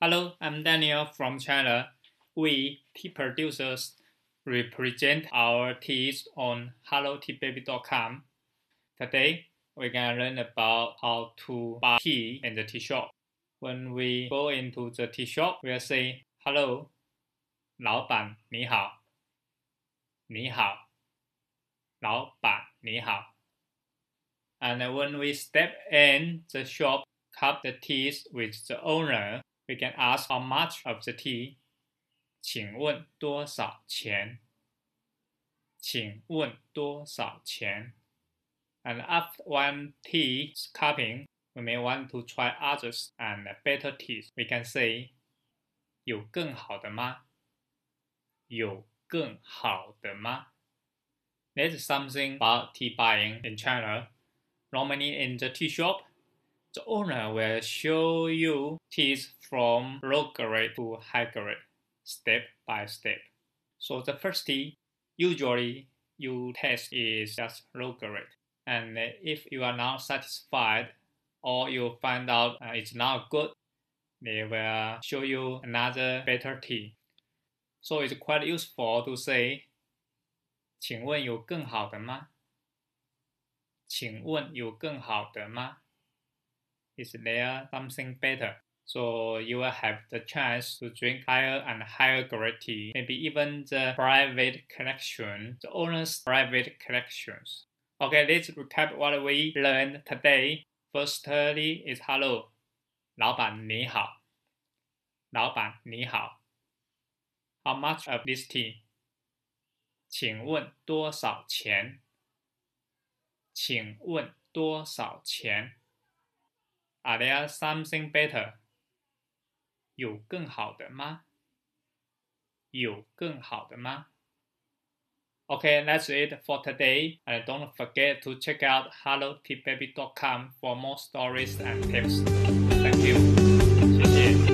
Hello, I'm Daniel from China. We, tea producers, represent our teas on helloteababy.com. Today, we're gonna learn about how to buy tea in the tea shop. When we go into the tea shop, we'll say, Hello, 老板你好，你好，老板你好。And when we step in the shop, cup the teas with the owner, we can ask how much of the tea. 请问多少钱？请问多少钱？And after one tea cupping, we may want to try others and better teas. We can say, 有更好的吗？有更好的吗？That's something about tea buying in China. Normally in the tea shop, the owner will show you teas from low grade to high grade, step by step. So the first tea, usually you test is just low grade. And if you are not satisfied or you find out uh, it's not good, they will show you another better tea. So it's quite useful to say, 请问有更好的吗？请问有更好的吗 ？Is there something better? So you will have the chance to drink higher and higher grade tea, maybe even the private collection, the owner's private collections. Okay, let's recap what we learned today. Firstly is hello. 老板你好。老板你好。How much of this tea? 请问多少钱？请问多少钱 are there something better？有更好的吗？有更好的吗？Okay, that's it for today. And don't forget to check out helloteababy.com for more stories and tips. Thank you. 谢谢。